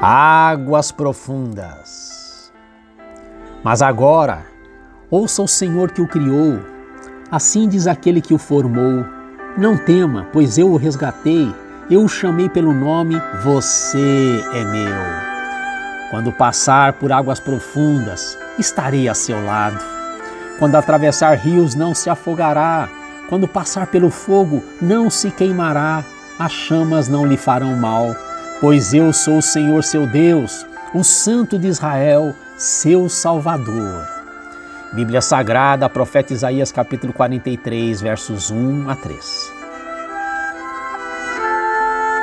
águas profundas. Mas agora, ouça o Senhor que o criou, assim diz aquele que o formou: Não tema, pois eu o resgatei, eu o chamei pelo nome, você é meu. Quando passar por águas profundas, estarei a seu lado. Quando atravessar rios, não se afogará. Quando passar pelo fogo, não se queimará. As chamas não lhe farão mal pois eu sou o Senhor seu Deus, o Santo de Israel, seu Salvador. Bíblia Sagrada, profeta Isaías capítulo 43, versos 1 a 3.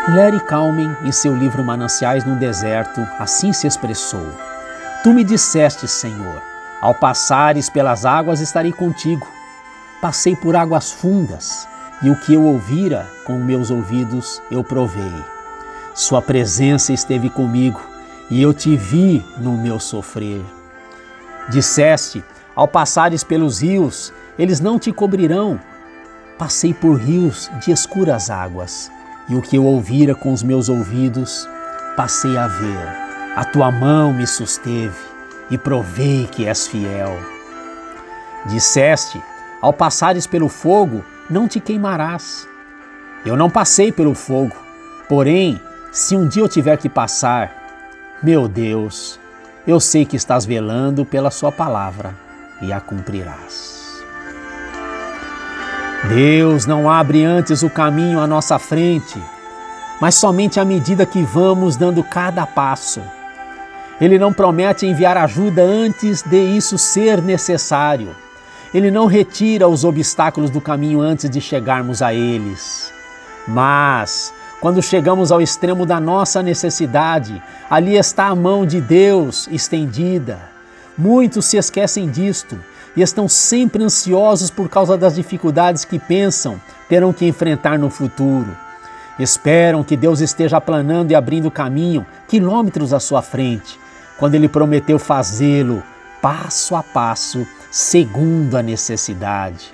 Larry Kalman, em seu livro Mananciais no Deserto, assim se expressou: Tu me disseste, Senhor, ao passares pelas águas estarei contigo. Passei por águas fundas, e o que eu ouvira com meus ouvidos eu provei. Sua presença esteve comigo e eu te vi no meu sofrer. Disseste: Ao passares pelos rios, eles não te cobrirão. Passei por rios de escuras águas, e o que eu ouvira com os meus ouvidos, passei a ver. A tua mão me susteve e provei que és fiel. Disseste: Ao passares pelo fogo, não te queimarás. Eu não passei pelo fogo, porém se um dia eu tiver que passar, meu Deus, eu sei que estás velando pela Sua palavra e a cumprirás. Deus não abre antes o caminho à nossa frente, mas somente à medida que vamos dando cada passo. Ele não promete enviar ajuda antes de isso ser necessário. Ele não retira os obstáculos do caminho antes de chegarmos a eles. Mas quando chegamos ao extremo da nossa necessidade, ali está a mão de Deus estendida. Muitos se esquecem disto e estão sempre ansiosos por causa das dificuldades que pensam terão que enfrentar no futuro. Esperam que Deus esteja planando e abrindo caminho quilômetros à sua frente, quando Ele prometeu fazê-lo passo a passo, segundo a necessidade.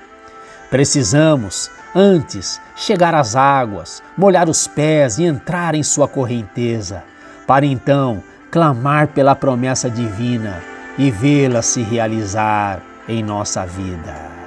Precisamos Antes, chegar às águas, molhar os pés e entrar em sua correnteza, para então clamar pela promessa divina e vê-la se realizar em nossa vida.